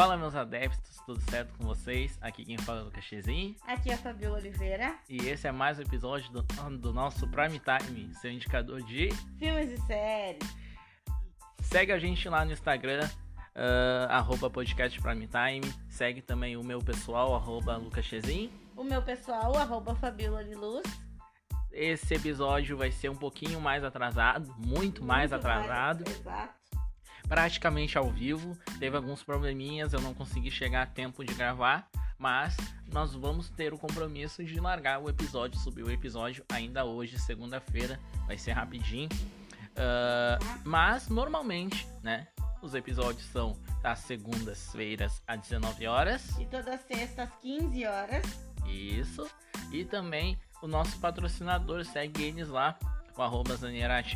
Fala, meus adeptos, tudo certo com vocês? Aqui quem fala é o Lucas Chezin. Aqui é a Fabiola Oliveira. E esse é mais um episódio do, do nosso Prime Time, seu indicador de filmes e séries. Segue a gente lá no Instagram, uh, arroba podcast Prime Time. Segue também o meu pessoal, arroba Lucas Chezin. O meu pessoal, arroba Fabiola Luz. Esse episódio vai ser um pouquinho mais atrasado, muito, muito mais atrasado. Mais, exato praticamente ao vivo. Teve alguns probleminhas, eu não consegui chegar a tempo de gravar, mas nós vamos ter o compromisso de largar o episódio, subir o episódio ainda hoje, segunda-feira, vai ser rapidinho. Uh, mas normalmente, né? Os episódios são das segundas-feiras às 19 horas. E todas sextas às 15 horas. Isso. E também o nosso patrocinador, segue eles lá, o arroba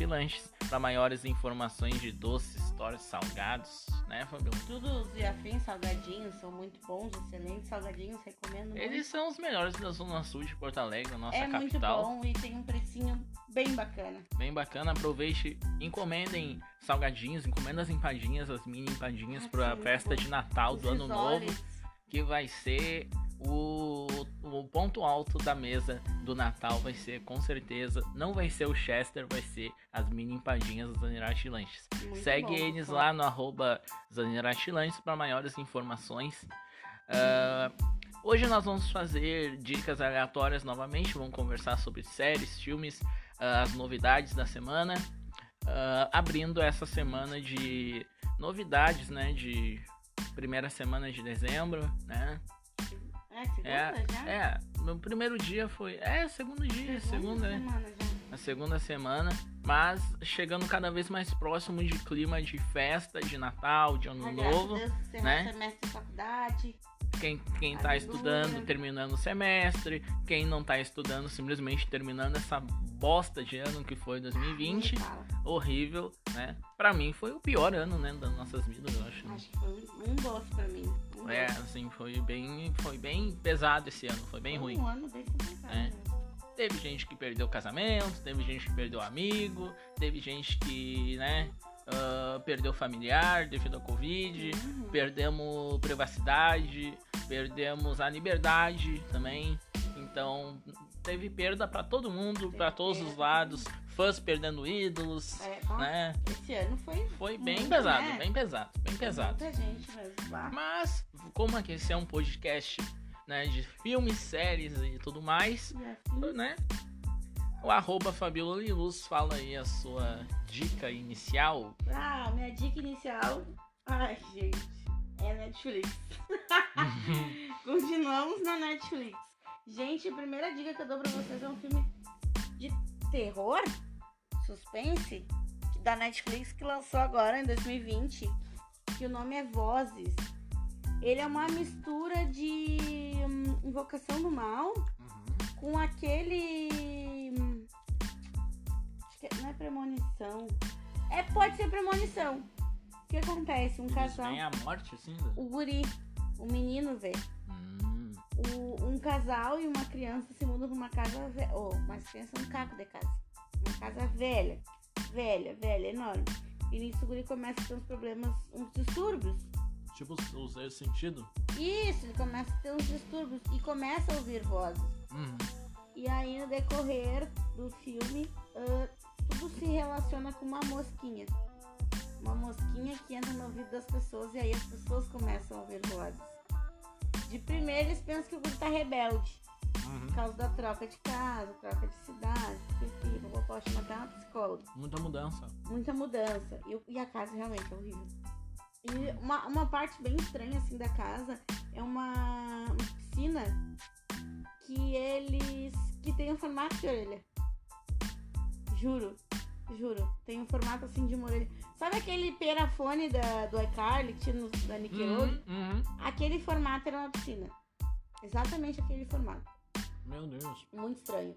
Lanches para maiores informações de doces, histórias, salgados, né, Fabio? Tudo os afins, salgadinhos, são muito bons, excelentes salgadinhos, recomendo Eles muito. são os melhores da Zona Sul de Porto Alegre, nossa é capital. É muito bom e tem um precinho bem bacana. Bem bacana, aproveite, encomendem salgadinhos, encomendem as empadinhas, as mini empadinhas ah, para a festa de Natal os do Ano Novo, que vai ser o, o ponto alto da mesa do Natal vai ser, com certeza, não vai ser o Chester, vai ser as mini empadinhas do Zanirati Lanches. Muito Segue bom, eles lá no arroba Zanirati Lanches para maiores informações. Uh, hoje nós vamos fazer dicas aleatórias novamente, vamos conversar sobre séries, filmes, uh, as novidades da semana. Uh, abrindo essa semana de novidades, né, de primeira semana de dezembro, né? É, segunda é, já? É, meu primeiro dia foi. É, segundo dia, segunda, segunda né? A segunda semana. Mas chegando cada vez mais próximo de clima de festa, de Natal, de Ano Novo. Deus, né? semestre de faculdade. Quem, quem tá estudando, terminando o semestre. Quem não tá estudando, simplesmente terminando essa bosta de ano que foi 2020. Ah, horrível, né? Pra mim foi o pior ano, né, das nossas vidas, eu acho. Acho que foi um bosta pra mim. Um é, assim, foi bem, foi bem pesado esse ano, foi bem foi ruim. Um ano bem complicado. É. Teve gente que perdeu casamento, teve gente que perdeu amigo, teve gente que, né, uh, perdeu familiar devido ao Covid, uhum. perdemos privacidade, perdemos a liberdade também. Então, teve perda para todo mundo, para todos os lados, fãs perdendo ídolos, é, né? Esse ano foi foi bem muito, pesado, né? bem pesado, bem pesado. Muita gente mesmo. Mas como aqui esse é um podcast, né, de filmes, séries e tudo mais, e né? O arroba Fabiola Luz fala aí a sua dica inicial. Ah, minha dica inicial. Ai, gente, é Netflix. Continuamos na Netflix. Gente, a primeira dica que eu dou pra vocês é um filme de terror, suspense, da Netflix que lançou agora em 2020, que o nome é Vozes. Ele é uma mistura de hum, Invocação do Mal uhum. com aquele. Hum, que não é premonição. É, pode ser premonição. O que acontece? Um Eles casal. Vem a morte, assim? O guri, o menino vê. Hum. O, um casal e uma criança se mudam pra uma casa velha. Oh, uma criança um caco de casa. Uma casa velha. Velha, velha, enorme. E nisso o guri começa a ter uns problemas, uns distúrbios. Tipo o sexto sentido? Isso, ele começa a ter uns distúrbios e começa a ouvir vozes. Uhum. E aí no decorrer do filme, uh, tudo se relaciona com uma mosquinha. Uma mosquinha que entra no ouvido das pessoas e aí as pessoas começam a ouvir vozes. De primeiro eles pensam que o guri tá rebelde. Uhum. Por causa da troca de casa, troca de cidade, pipi, vovó chama até uma psicóloga. Muita mudança. Muita mudança. E, e, a casa realmente é horrível. E uma, uma parte bem estranha assim da casa é uma, uma piscina que eles. que tem um formato de orelha. Juro. Juro. Tem um formato assim de uma orelha. Sabe aquele perafone da, do iCarly que tinha no, da Nickelodeon? Uhum, uhum. Aquele formato era uma piscina. Exatamente aquele formato. Meu Deus. Muito estranho.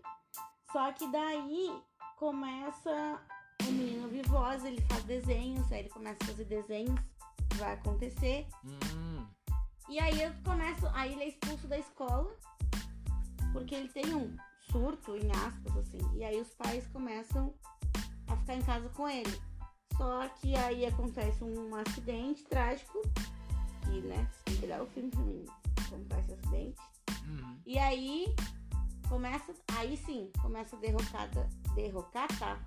Só que daí começa o menino voz, ele faz desenhos, aí ele começa a fazer desenhos, vai acontecer. Uhum. E aí eu começo, aí ele é expulso da escola, porque ele tem um surto, em aspas, assim. E aí os pais começam a ficar em casa com ele. Só que aí acontece um acidente trágico que, né, que dar o filme pra mim esse acidente. Uhum. E aí começa, aí sim, começa a derrocada, derrocata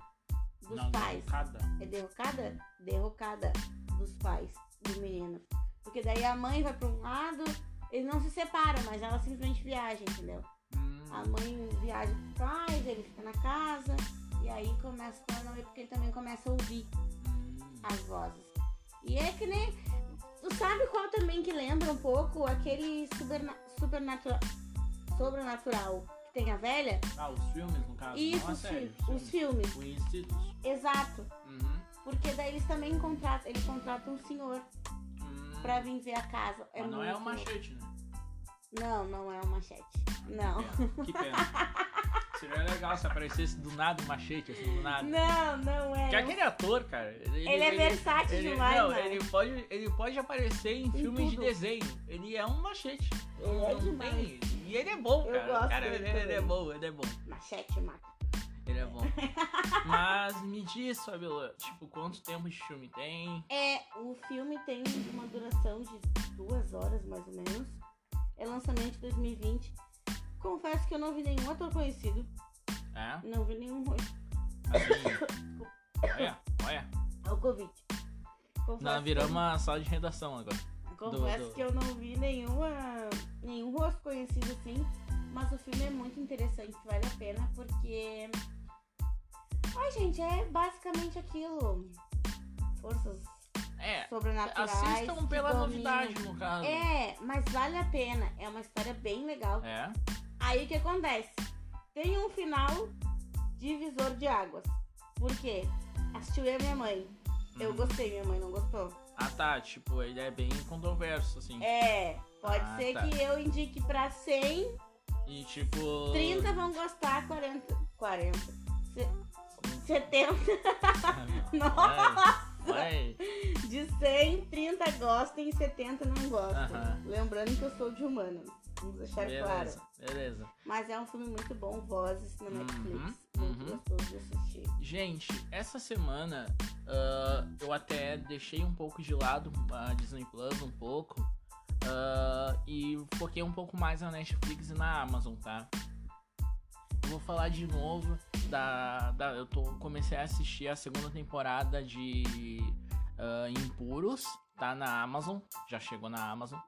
dos Não, pais. derrocada. É derrocada? Derrocada dos pais do menino. Porque daí a mãe vai pra um lado, eles não se separam, mas ela simplesmente viaja, entendeu? A mãe viaja os pais, ele fica na casa, e aí começa a paranoia porque ele também começa a ouvir hum. as vozes. E é que nem. Tu sabe qual também que lembra um pouco aquele superna supernatural. Sobrenatural que tem a velha? Ah, os filmes, no caso. Isso, os, série, fi- os filmes. O Institutos. Exato. Uhum. Porque daí eles também contratam. Ele contrata um senhor Hum. pra vir ver a casa. Mas não é o machete, né? Não, não é o machete. Não. Que pena. Seria legal se aparecesse do nada um machete, assim, do nada. Não, não é. Porque aquele ator, cara. Ele, Ele é versátil ele- demais, Não, né? ele pode, ele pode aparecer em, filmes de tudo. desenho. Ele é um machete. Ele é demais. tem- E ele é bom, Eu cara. gosto cara ele, ele é bom, ele é bom. Machete mata. Ele é bom. Mas me diz, Fabiola, tipo, quanto tempo de filme tem? É, o filme tem uma duração de duas horas, mais ou menos. É lançamento de 2020. Confesso que eu não vi nenhum ator conhecido. É? Não vi nenhum rosto. Assim. olha, olha. É o Covid. Confesso, Nós viramos uma sala de redação agora. que, confesso do- do- que eu não vi nenhuma, nenhum rosto conhecido assim. Mas o filme é muito interessante, vale a pena, porque. Ai, gente, é basicamente aquilo. Forças É, sobrenaturais. assistam pela novidade, no caso. É, mas vale a pena. É uma história bem legal. É? Aí o que acontece? Tem um final divisor de águas. Por quê? Assistiu eu e minha mãe. Eu Uhum. gostei, minha mãe não gostou. Ah, tá. Tipo, ele é bem controverso, assim. É, pode Ah, ser tá. que eu indique pra 100, E tipo. 30 vão gostar, 40. 40. se- 70. Nossa! Vai. De 100, 30 gostam e 70 não gostam. Aham. Lembrando que eu sou de humana. Vamos deixar claro. Beleza, beleza. Mas é um filme muito bom, Vozes, na Uhum, Netflix. Muito uhum. gostoso de assistir. Gente, essa semana ah, eu até deixei um pouco de lado a Disney Plus um pouco ah, e foquei um pouco mais na Netflix e na Amazon, tá? Eu vou falar de novo da, da eu tô comecei a assistir a segunda temporada de ah, Impuros, tá na Amazon, já chegou na Amazon.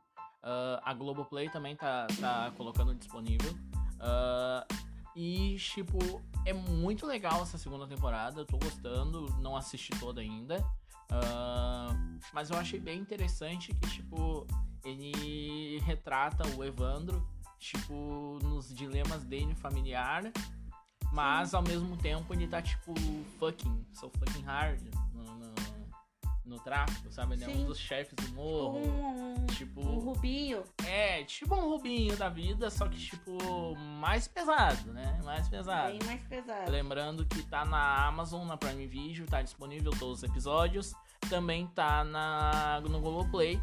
Ah, a Globoplay também tá, tá colocando disponível. Ah, e, tipo, é muito legal essa segunda temporada. Eu tô gostando, não assisti toda ainda. Ah, mas eu achei bem interessante que, tipo, ele retrata o Evandro, tipo, nos dilemas dele familiar. Mas ao mesmo tempo ele tá, tipo, fucking, so fucking hard no, no, no tráfico, sabe? Ele é um Sim. dos chefes do morro. Um, Tipo, um rubinho. é, tipo um Rubinho da vida, só que, tipo, mais pesado, né? Mais pesado. Bem mais pesado. Lembrando que tá na Amazon, na Prime Video, tá disponível todos os episódios. Também tá na, no Globoplay.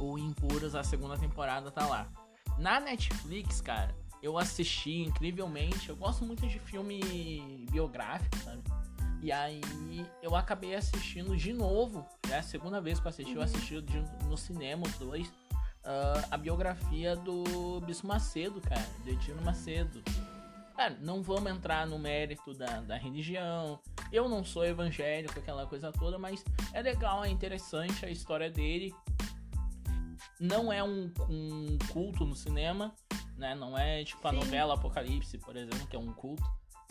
O Impuros, a segunda temporada, tá lá. Na Netflix, cara, eu assisti incrivelmente. Eu gosto muito de filme biográfico, sabe? E aí eu acabei assistindo de novo. É a segunda vez que eu assisti, eu Uhum. assisti de- no cinema os dois. ah, a biografia do Bispo Macedo, cara. Do Tino Macedo. Cara, não vamos entrar no mérito da, da religião. Eu não sou evangélico, aquela coisa toda, mas é legal, é interessante a história dele. Não é um, um culto no cinema, né? Não é tipo a Sim. novela Apocalipse, por exemplo, que é um culto,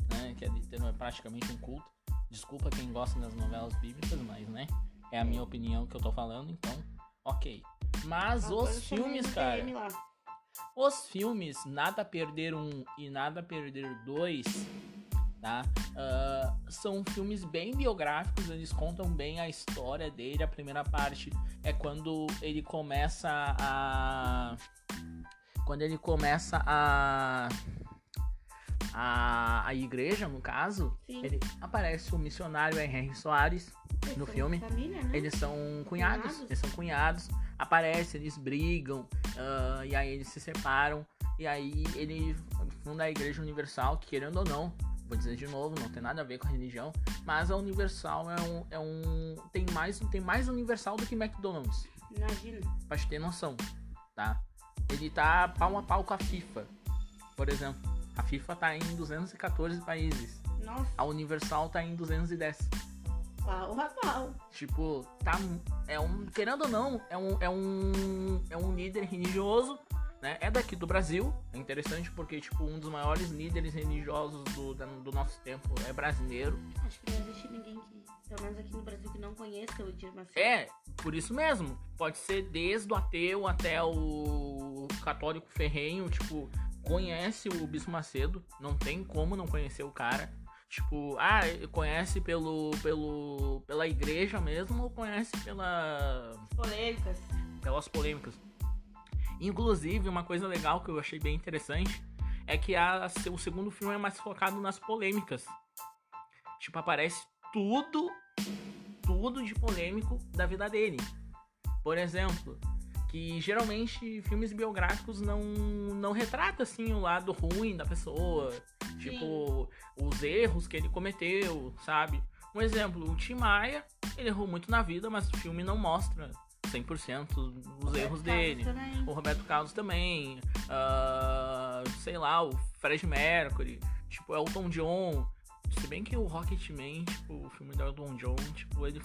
né? Que é, é praticamente um culto. Desculpa quem gosta das novelas bíblicas, mas, né? É a minha opinião que eu tô falando, então, ok. Mas os filmes, cara. Os filmes Nada Perder 1 e Nada Perder 2, tá? Ah, são filmes bem biográficos, eles contam bem a história dele. A primeira parte é quando ele começa a. Quando ele começa a. A, a igreja, no caso, Sim. ele aparece o missionário Henry Soares Eles no filme. Família, né? Eles são cunhados, Cunhados. eles são cunhados, aparecem, eles brigam, ah, e aí eles se separam, e aí ele funda a Igreja Universal, que querendo ou não, vou dizer de novo, não tem nada a ver com a religião, mas a Universal é um. É um tem, mais, tem mais Universal do que McDonald's. Imagina. Pra te ter noção, tá? Ele tá pau a pau com a FIFA. Por exemplo, a FIFA tá em 214 países. Nossa, A Universal tá em 210. pau a pau. Tipo, tá. É um. Querendo ou não, é um. É um. É um líder religioso, né? É daqui do Brasil. É interessante porque, tipo, um dos maiores líderes religiosos do, do nosso tempo é brasileiro. Acho que não existe ninguém que, pelo menos aqui no Brasil, que não conheça o Edir Macedo. É, por isso mesmo. Pode ser desde o ateu até o católico ferrenho, tipo, conhece o Bispo Macedo. Não tem como não conhecer o cara. Tipo, ah, conhece pelo, pelo, pela igreja mesmo ou conhece pela, Polêmicas. pelas polêmicas. Inclusive, uma coisa legal que eu achei bem interessante é que a, o segundo filme é mais focado nas polêmicas. Tipo, aparece tudo, tudo de polêmico da vida dele. Por exemplo, que geralmente filmes biográficos não, não retratam assim o lado ruim da pessoa. Tipo, os erros que ele cometeu, sabe? Um exemplo, o Tim Maia, ele errou muito na vida, mas o filme não mostra 100% os erros dele. Também. O Roberto Carlos também. ah, sei lá, o Fred Mercury. Tipo, Elton John. Se bem que o Rocketman, tipo, o filme do Elton John, tipo, ele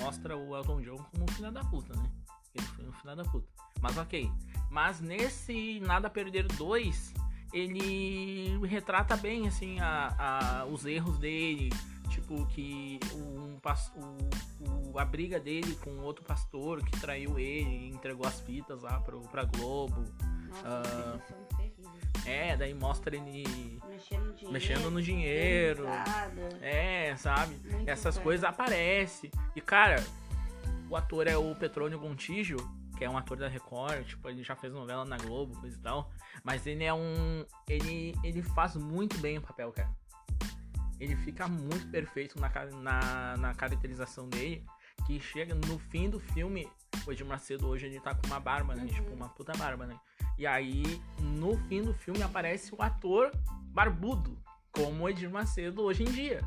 mostra o Elton John como um filho da puta, né? Ele foi um filho da puta. Mas ok. Mas nesse Nada Perder 2, ele retrata bem, assim, a, a- os erros dele. Tipo, que um, o, o- a briga dele com outro pastor que traiu ele e entregou as fitas lá pro, pra Globo. Nossa, Ah. terríveis. É, daí mostra ele Mexendo no dinheiro. mexendo no dinheiro. É, sabe? Muito Essas coisas aparecem. E, cara, o ator é o Petrônio Gontijo, que é um ator da Record, tipo, ele já fez novela na Globo, coisa e tal. Mas ele é um. Ele, ele faz muito bem o papel, cara. Ele fica muito perfeito na, na, na caracterização dele. Que chega no fim do filme. O Edir Macedo hoje ele tá com uma barba, né? Uhum. Tipo, uma puta barba, né? E aí, no fim do filme, aparece o ator barbudo, como o Edir Macedo hoje em dia.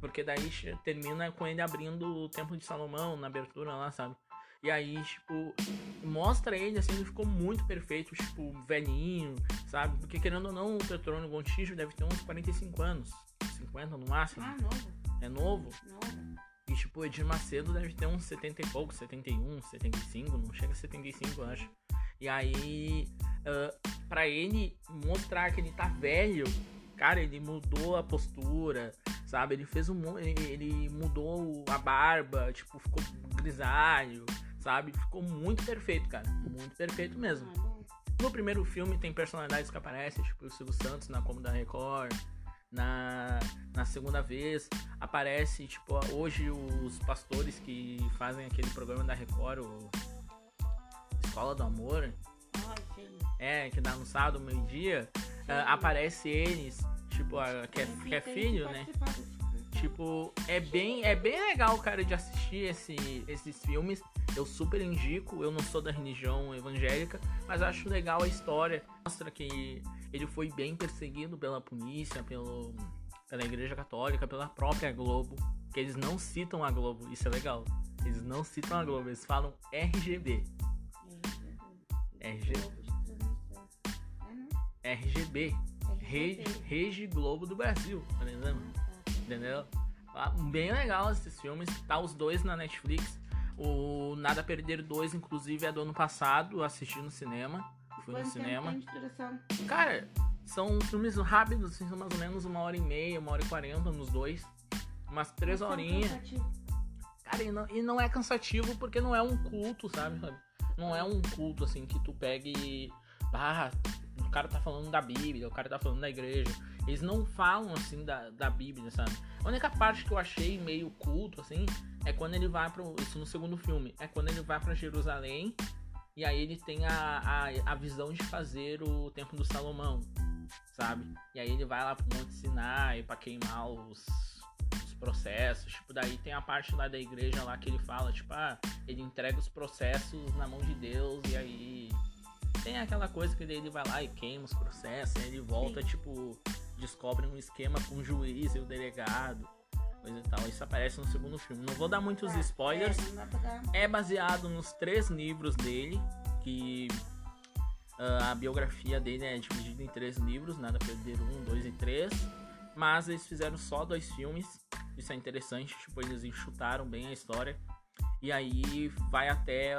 Porque daí termina com ele abrindo o Templo de Salomão na abertura lá, sabe? E aí, tipo, mostra ele assim, ele ficou muito perfeito, tipo, velhinho, sabe? Porque querendo ou não, o Petrônio Gontijo deve ter uns 45 anos, 50 no máximo. Ah, novo. É novo. Novo. E tipo, o Edir Macedo deve ter uns 70 e pouco, 71, 75, não chega a 75, eu acho. E aí, ah, pra ele mostrar que ele tá velho, cara, ele mudou a postura, sabe? Ele fez um. ele mudou a barba, tipo, ficou grisalho, sabe? Ficou muito perfeito, cara. Muito perfeito mesmo. Ah. No primeiro filme tem personalidades que aparecem, tipo o Silvio Santos na Como da Record. Na, na segunda vez aparece, tipo, hoje os pastores que fazem aquele programa da Record, o Escola do Amor, é, que dá no sábado, meio-dia, ah, aparece eles, tipo, a- que é, que é filho, né? Tipo, é bem, é bem legal, cara, de assistir esse, esses filmes. Eu super indico. Eu não sou da religião evangélica, mas acho legal a história. Mostra que ele foi bem perseguido pela polícia, pelo, pela Igreja Católica, pela própria Globo. Que eles não citam a Globo. Isso é legal. Eles não citam a Globo, eles falam RGB. RG. RGB. Rede, RGB. Rede Globo do Brasil, por exemplo. Ah, tá. Entendeu? Ah, Bem legal esses filmes. Tá os dois na Netflix. O Nada a Perder 2, inclusive, é do ano passado. Assisti no cinema. Fui no Quanto tempo cinema. Cara, são filmes rápidos, assim, são mais ou menos uma hora e meia, uma hora e quarenta nos dois. Umas três horinhas. Cara, e não, e não é cansativo porque não é um culto, sabe? Não é um culto, assim, que tu pegue. Ah, o cara tá falando da Bíblia, o cara tá falando da igreja. Eles não falam, assim, da, da Bíblia, sabe? A única parte que eu achei meio culto, assim, é quando ele vai pro. Isso no segundo filme. É quando ele vai pra Jerusalém e aí ele tem a, a, a visão de fazer o Templo do Salomão, sabe? E aí ele vai lá pro Monte Sinai pra queimar os, os processos. Tipo, daí tem a parte lá da igreja lá que ele fala, tipo, ah, ele entrega os processos na mão de Deus e aí tem aquela coisa que ele vai lá e queima os processos, aí ele volta, Sim. tipo, descobre um esquema com o juiz e o delegado. coisa e tal. Isso aparece no segundo filme. Não vou dar muitos Tá, spoilers. É, É baseado nos três livros dele, que ah, a biografia dele é dividida em três livros, Nada Perder um, dois e três. Mas eles fizeram só dois filmes. Isso é interessante, tipo, eles enxutaram bem a história. E aí vai até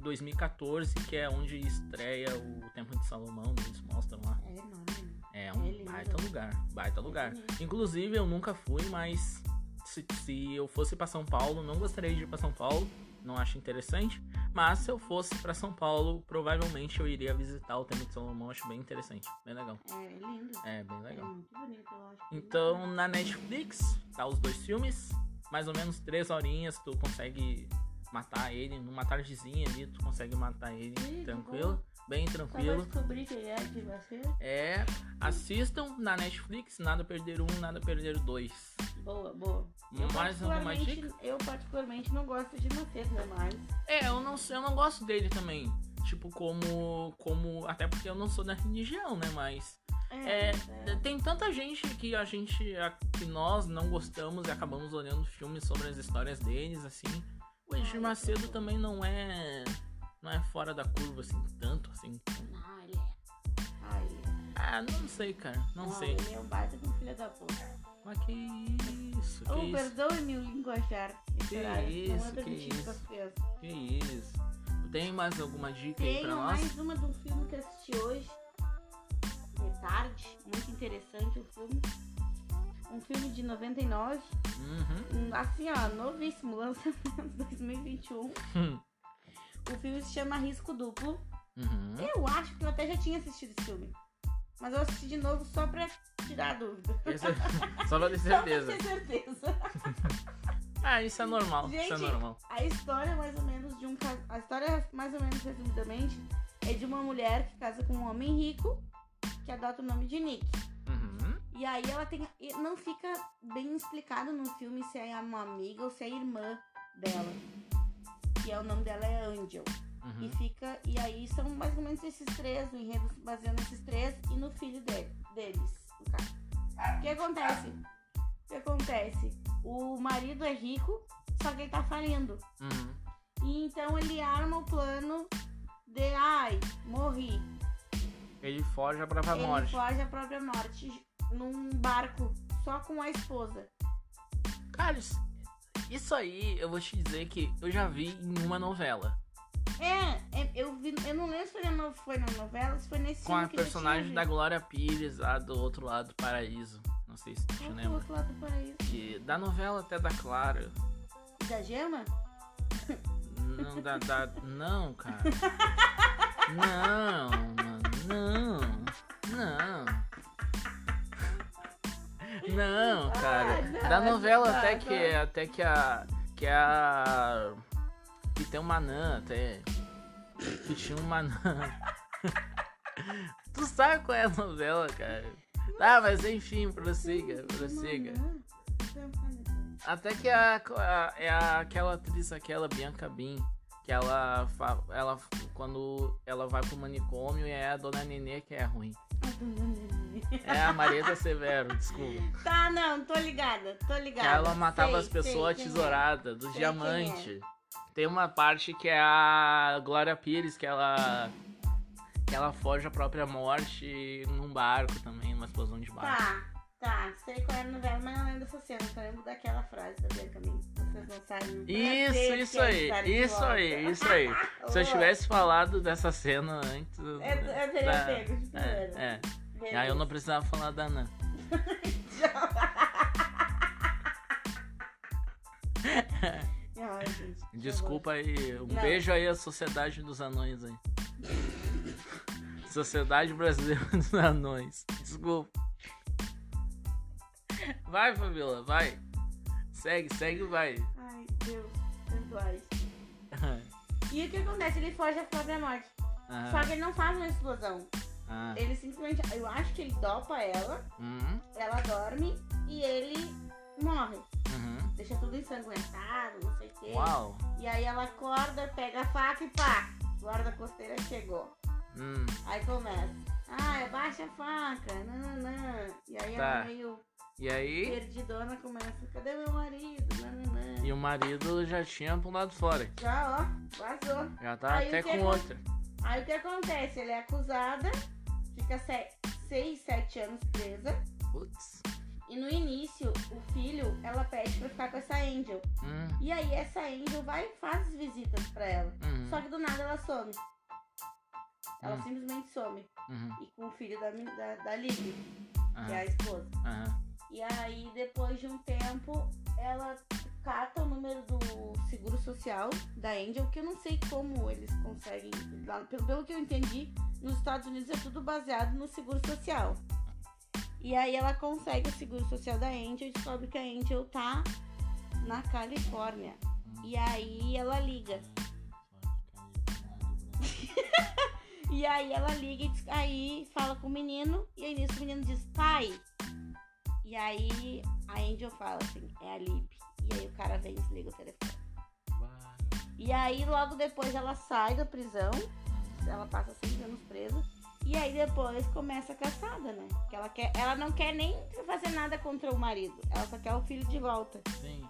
2014, que é onde estreia o Templo de Salomão, eles mostram lá. É enorme. É um É baita lugar, baita lugar. bonito. Inclusive, eu nunca fui, mas se, se eu fosse pra São Paulo, não gostaria de ir pra São Paulo, não acho interessante. Mas se eu fosse pra São Paulo, provavelmente eu iria visitar o Templo de Salomão, acho bem interessante, bem legal. É lindo. É, bem É legal. muito bonito, eu acho. Então, na Netflix, tá os dois filmes, mais ou menos três horinhas, tu consegue matar ele, numa tardezinha ali, tu consegue matar ele Ih, tranquilo, bem Só vai tranquilo. descobrir quem é que vai ser. É, assistam na Netflix, nada perder um, nada perder dois. Boa, boa. Eu Mais alguma particularmente- dica? Eu particularmente não gosto de Maceta mais. É, eu não eu não gosto dele também. Tipo, como. como. Até porque eu não sou da religião, né? Mas. É, mas tem tanta gente que a gente. a- que nós não gostamos e acabamos olhando filmes sobre as histórias deles, assim. O Edir Macedo também não é. Não é fora da curva, assim, tanto, assim. Não, ele é. Ah, ele é. Ah, não sei, cara. Não, sei. Ele é um baita de um filho da puta. Mas que isso, que Oh, isso. perdoe-me o linguajar. Que literário, isso, Não é que isso. Que isso. Tem mais alguma dica aí pra Tenho nós? mais uma de um filme que assisti hoje. De tarde. Muito interessante o filme. Um filme de 99. Uhum. um, Assim, ó, novíssimo. Lançamento 2021. Hum. O filme se chama Risco Duplo. Uhum. Eu acho que eu até já tinha assistido esse filme. Mas eu assisti de novo só pra tirar a dúvida. Esse- Só pra ter Só certeza. pra ter certeza. Ah, isso é normal. isso é Gente, normal. A história, mais ou menos, de um A história, mais ou menos resumidamente, é de uma mulher que casa com um homem rico que adota o nome de Nick. E aí ela tem. e Não fica bem explicado no filme se é uma amiga ou se é irmã dela. Que é o nome dela é Angel. E Uhum. fica. E aí são mais ou menos esses três, o enredo se baseia nesses três e no filho dele, deles. O que acontece? O que acontece? O marido é rico, só que ele tá falindo. Uhum. E então ele arma o plano de ai, morri. Ele foge à própria ele morte. foge à própria morte num barco só com a esposa. Cara, isso, isso aí eu vou te dizer que eu já vi em uma novela. É, é, eu vi, eu não lembro se foi na, foi na novela, se foi nesse Com a personagem da. Glória Pires lá do outro lado do paraíso. Não sei se tu lembra. outro lado do paraíso? Que, da novela até da Clara. Da gema? Não, da, da, não, cara. Não, não, não. Não, cara. Ah, não, Da novela tá, até tá. que até que a que a que tem uma anã até que tinha uma anã. tu sabe qual é a novela, cara? Tá, mas enfim, prossiga, prossiga. Até que a, a- é a- aquela atriz, aquela Bianca Bin, que ela, ela quando ela vai pro manicômio e é a Dona Nenê que é ruim. É a Marieta Severo, desculpa. Tá, não, tô ligada, tô Que ligada. ela matava Sei, as pessoas sei quem é. tesouradas, do Sei diamante. Tem uma parte que é a Glória Pires, que ela. que ela foge à própria morte num barco também, numa explosão de barco. Tá, tá, sei qual era a novela, mas não lembro dessa cena, só lembro daquela frase da Bianca. Vocês não sabem. Isso, isso que é aí, isso aí, isso aí. Se eu tivesse falado dessa cena antes. Eu, eu teria da- pego de primeira. É, é. E aí eu não precisava falar da Ana. Ai, gente, Desculpa aí. Um Não. beijo aí à Sociedade dos Anões aí. Sociedade Brasileira dos Anões. Desculpa. Vai, Fabiola, vai. Segue, segue, vai. Ai, Deus, perdoai. E o que acontece? Ele foge à própria morte. Só Ah, que ele não faz uma explosão. Ah. Ele simplesmente. Eu acho que ele dopa ela, Uhum, ela dorme e ele morre. uhum. Deixa tudo ensanguentado, não sei o quê. Uau. E aí ela acorda, pega a faca e pá! Guarda costeira chegou. Hum, Aí começa. Ah, baixa a faca, nananã. E aí Tá. ela meio E aí? perdidona começa. Cadê meu marido? E o marido já tinha pulado fora. Já, ó, vazou. Já tá Aí até com acon- outra. Aí o que acontece? Ele é acusada, fica 6, 7 anos presa. Putz. E no início, o filho, ela pede pra ficar com essa Angel. Hum, E aí essa Angel vai e faz as visitas pra ela. uhum, Só que do nada ela some. Ela Hum. simplesmente some. uhum, E com o filho da, da, da Lily, que é a esposa. E aí, depois de um tempo, ela cata o número do seguro social da Angel, que eu não sei como eles conseguem. pelo, pelo que eu entendi, nos Estados Unidos é tudo baseado no seguro social. E aí ela consegue o seguro social da Angel e descobre que a Angel tá na Califórnia. E aí ela liga. E aí ela liga e diz- aí fala com o menino, e aí nisso o menino diz, pai. E aí a Angel fala assim, é a Lib. E aí o cara vem e desliga o telefone. Bah. E aí logo depois ela sai da prisão, ela passa seis anos presa. E aí depois começa a caçada, né? Que ela, quer, ela não quer nem fazer nada contra o marido. Ela só quer o filho de volta. Sim.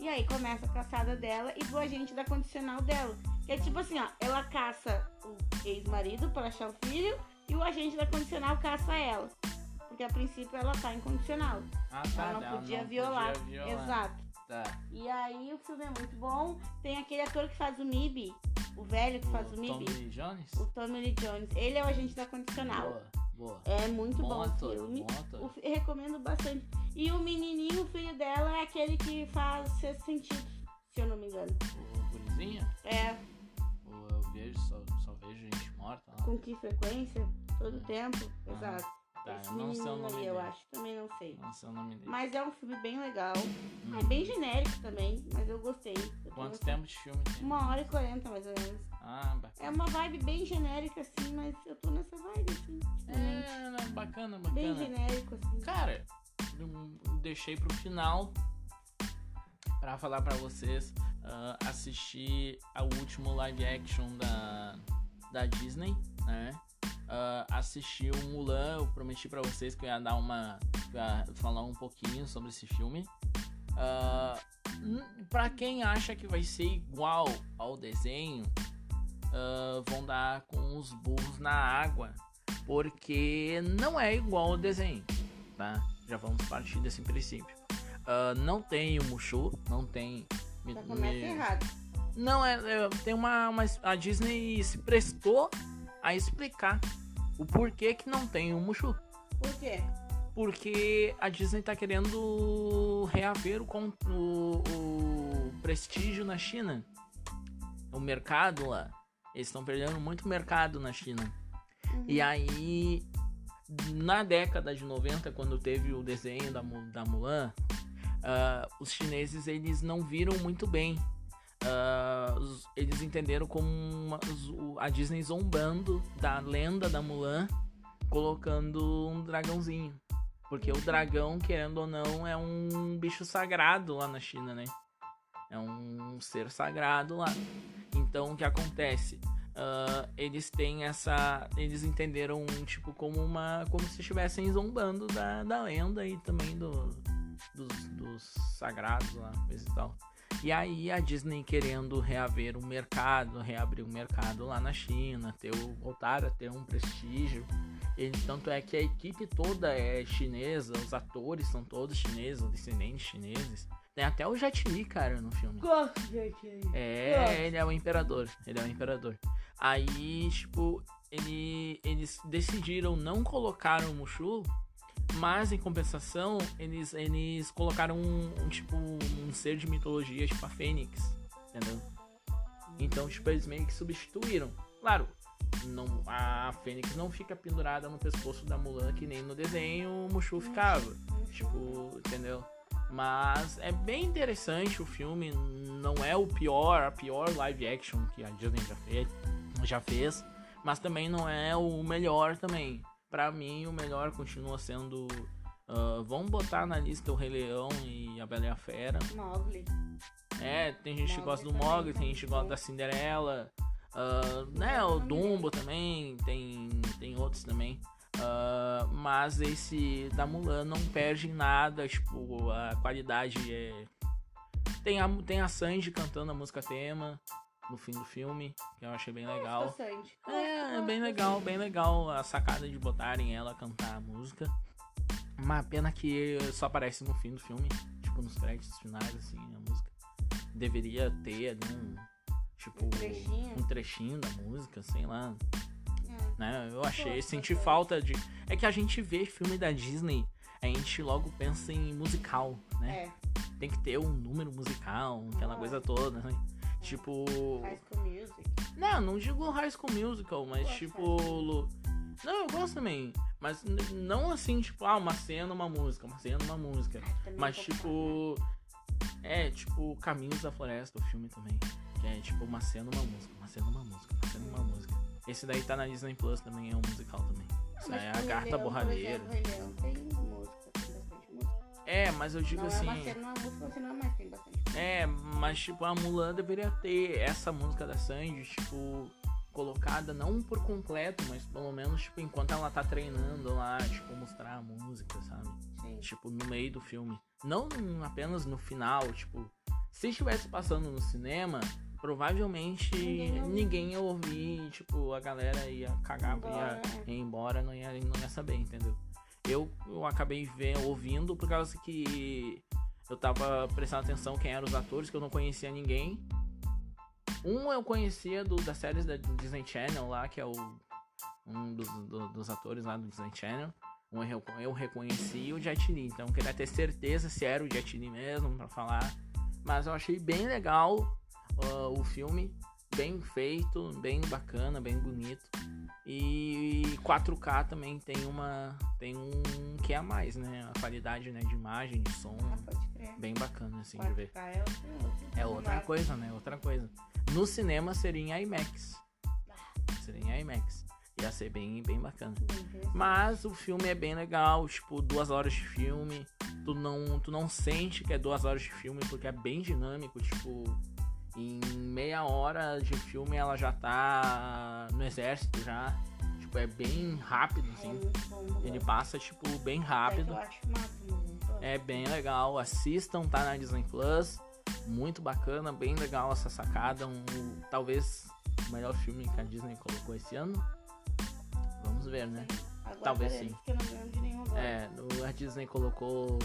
E aí começa a caçada dela e do agente da condicional dela. Que é tipo assim, ó, ela caça o ex-marido pra achar o filho e o agente da condicional caça ela. Porque a princípio ela tá incondicional. Ah, tá. ela não podia não violar. podia violar. Exato. Tá. E aí o filme é muito bom. Tem aquele ator que faz o Mib, o velho que faz o, Mib, Tommy Lee Jones? o Tommy Lee Jones. Ele é o agente da condicional. Boa, boa. É muito bom, Bom o ator, filme. bom ator. O recomendo bastante. E o menininho, o filho dela, é aquele que faz sexto sentido, se eu não me engano. O gurizinho? É, Ou eu vejo, só, só vejo gente morta lá. com que frequência? Todo tempo? Ah, Exato. Tá, Esse eu não sei o nome aí, dele. eu acho. Também não sei. Não sei o nome dele. Mas é um filme bem legal. Hum. É bem genérico também, mas eu gostei. Eu Quanto gostando. tempo de filme tem? Uma hora e quarenta, mais ou menos. Ah, É bacana. uma vibe bem genérica, assim, mas eu tô nessa vibe, assim. É, não, bacana, Bem bacana. genérico, assim. Cara, eu deixei pro final pra falar pra vocês ah, assistir ao último live action da, da Disney, né? Ah, assisti o Mulan, eu prometi pra vocês que eu ia dar uma. que eu ia falar um pouquinho sobre esse filme. Ah, n- pra quem acha que vai ser igual ao desenho, ah, vão dar com os burros na água. Porque não é igual ao desenho tá? Já vamos partir desse princípio. Ah, não tem o Mushu, não tem. Já começa me- errado. Não, é, é, tem uma, uma. A Disney se prestou a explicar o porquê que não tem o Mushu. Por quê? Porque a Disney tá querendo reaver o, o, o prestígio na China. O mercado lá. Eles estão perdendo muito mercado na China. Uhum. E aí, na década de 90, quando teve o desenho da, da Mulan, ah, os chineses eles não viram muito bem. Os- eles entenderam como uma- a Disney zombando da lenda da Mulan, colocando um dragãozinho. Porque o dragão, querendo ou não, é um bicho sagrado lá na China, né? É um ser sagrado lá. Então, o que acontece? Ah, eles têm essa. Eles entenderam, tipo, como uma. Como se estivessem zombando da, da lenda e também do, dos, dos sagrados lá, coisa e tal. E aí a Disney querendo reaver o mercado, reabrir o mercado lá na China, ter voltar a ter um prestígio. Ele, tanto é que a equipe toda é chinesa, os atores são todos chineses, descendentes chineses. Tem até o Jet Li, cara, no filme. Gosto, gente. É, Gosto. ele é o imperador. Ele é o imperador. Aí, tipo, ele, eles decidiram não colocar o Mushu, mas em compensação, eles, eles colocaram um, um, tipo um ser de mitologia, tipo a Fênix, entendeu? Então, tipo, eles meio que substituíram. Claro, não, a Fênix não fica pendurada no pescoço da Mulan que nem no desenho o Mushu ficava. Tipo, entendeu? Mas é bem interessante o filme. Não é o pior, a pior live action que a Disney já fez, já fez mas também não é o melhor também. Pra mim, o melhor continua sendo. ah, vamos botar na lista o Rei Leão e a Bela e a Fera. Mogli. É, tem gente que gosta do Mogli, tem gente que gosta da Cinderela. ah, né, o. Dumbo também, tem, tem outros também. Ah, mas esse da Mulan não perde em nada, tipo, a qualidade é, Tem a, tem a Sandy cantando a música tema no fim do filme, que eu achei bem legal. Bastante. É, é bem legal, bem legal a sacada de botarem ela a cantar a música. Uma pena que só aparece no fim do filme, tipo nos créditos finais, assim, a música. Deveria ter ali um. Tipo, Um trechinho. um trechinho da música, sei lá. É. Né? Eu achei, senti falta de. É que a gente vê filme da Disney, a gente logo pensa em musical, né? É. Tem que ter um número musical, aquela Ah. coisa toda, né? Tipo. High School Music. Não, não digo High School Musical, mas Gosto, tipo. Lu- Não, eu gosto também. Mas não assim, tipo, ah, uma cena, uma música, uma cena, uma música. Também Mas tipo. É, tipo, Caminhos da Floresta, o filme também. Que é tipo uma cena, uma música, uma cena, uma música, uma cena, uma música. Esse daí tá na Disney Plus também, é um musical também. Isso é a exemplo, Rei Leão tem É, mas eu digo não assim. é uma música, você não é mais, tem bastante. É, mas tipo, a Mulan deveria ter essa música da Sandy, tipo, colocada não por completo, mas pelo menos, tipo, enquanto ela tá treinando lá, tipo, mostrar a música, sabe? Sim. Tipo, no meio do filme. Não apenas no final, tipo, se estivesse passando no cinema, provavelmente Ninguém ia ouvir. ninguém ia ouvir, tipo, a galera ia cagar, Embora, ia, é. ia embora, não ia, não ia saber, entendeu? Eu, eu acabei vendo, ouvindo por causa que eu tava prestando atenção quem eram os atores, que eu não conhecia ninguém. Um eu conhecia do, das séries da do Disney Channel lá, que é o um dos, do- dos atores lá do Disney Channel. Um eu, eu reconheci o Jet Li, então queria ter certeza se era o Jet Li mesmo pra falar. Mas eu achei bem legal ah, o filme, bem feito, bem bacana, bem bonito. E 4K também tem uma tem um que é a mais, né? A qualidade né, de imagem, de som, Ah, pode crer. bem bacana assim de ver. 4K é outro, É outra formato. coisa, né? Outra coisa. No cinema seria em IMAX. Seria em IMAX. Ia ser bem, bem bacana. Mas o filme é bem legal, tipo, duas horas de filme. Tu não, tu não sente que é duas horas de filme, porque é bem dinâmico, tipo. Em meia hora de filme ela já tá no exército já. Tipo, é bem rápido, É assim. eu Ele passa, tipo, bem É rápido. É bem legal, assistam, tá na Disney Plus. Muito bacana, bem legal essa sacada. Um, talvez o melhor filme que a Disney colocou esse ano. Vamos ver, né? Agora talvez sim. É, a Disney colocou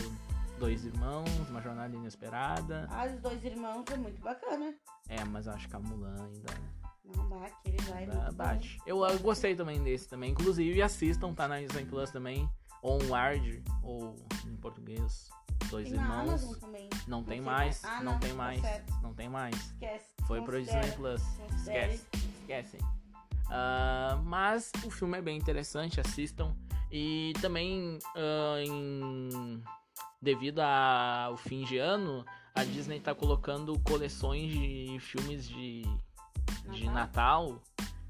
Dois Irmãos, Uma Jornada Inesperada. Ah, os dois irmãos é muito bacana. É, mas eu acho que a Mulan ainda Não, bate, ele vai. bate. Eu, eu gostei também desse também. Inclusive, assistam, tá na Disney Plus também. Onward, ou em português, Dois Tem Irmãos. Também. Não tem mais. Ah, não, não, tem tá mais, certo. não tem mais. Esquece. Foi pro. Disney Plus. Considere. Esquece, esquecem. Ah, mas o filme é bem interessante, assistam. E também, ah, em- devido ao fim de ano, a Disney tá colocando coleções de filmes de, de Natal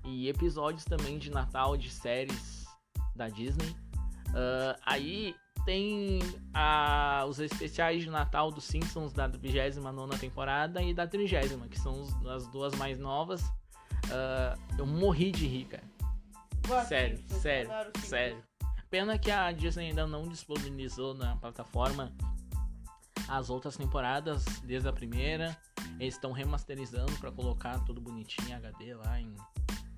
e episódios também de Natal de séries da Disney. Ah, aí tem a- os especiais de Natal dos Simpsons da 29 temporada e da 30, que são os- as duas mais novas. Ah, eu morri de rir, cara. Gosto Sério, sério, sério. Pena que a Disney ainda não disponibilizou na plataforma as outras temporadas desde a primeira. Eles estão remasterizando pra colocar tudo bonitinho em HD lá em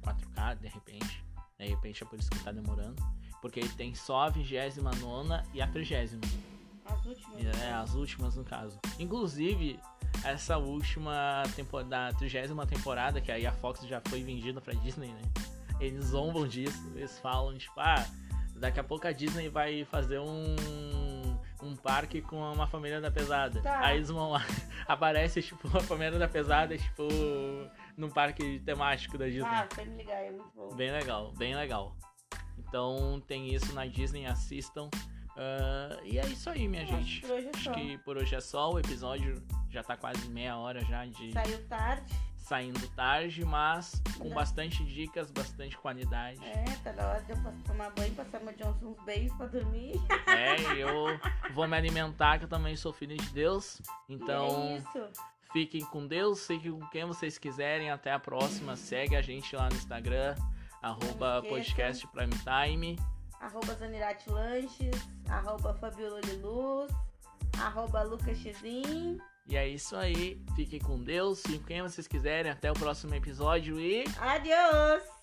4K, de repente. De repente é por isso que tá demorando. Porque ele tem só a 29 e a 30. As últimas. É, as últimas no caso. Inclusive, essa última temporada, 30 temporada, que aí a Fox já foi vendida pra Disney, né? Eles zombam disso, eles falam, tipo, ah, daqui a pouco a Disney vai fazer um, um parque com uma família da pesada. Tá. Aí eles vão lá, aparece, tipo, uma família da pesada, tipo, num parque temático da Disney. Ah, pra me ligar, é muito bom. Bem legal, bem legal. Então tem isso na Disney, assistam. Ah, e é isso aí, minha Acho gente. que por hoje é Acho só. que por hoje é só. O episódio já tá quase meia hora já de Saiu tarde. Saindo tarde, mas com bastante dicas, bastante qualidade. É, tá na hora de eu tomar banho, passar uma Johnson uns beijos pra dormir. É, eu vou me alimentar, que eu também sou filho de Deus. É Então, isso. fiquem com Deus, fiquem com quem vocês quiserem. Até a próxima. Segue a gente lá no Instagram, arroba podcast Prime Time. Arroba Lanches, arroba Fabiola de Luz, arroba Lucas. E é isso aí. Fiquem com Deus. Fiquem quem vocês quiserem. Até o próximo episódio e. Adiós!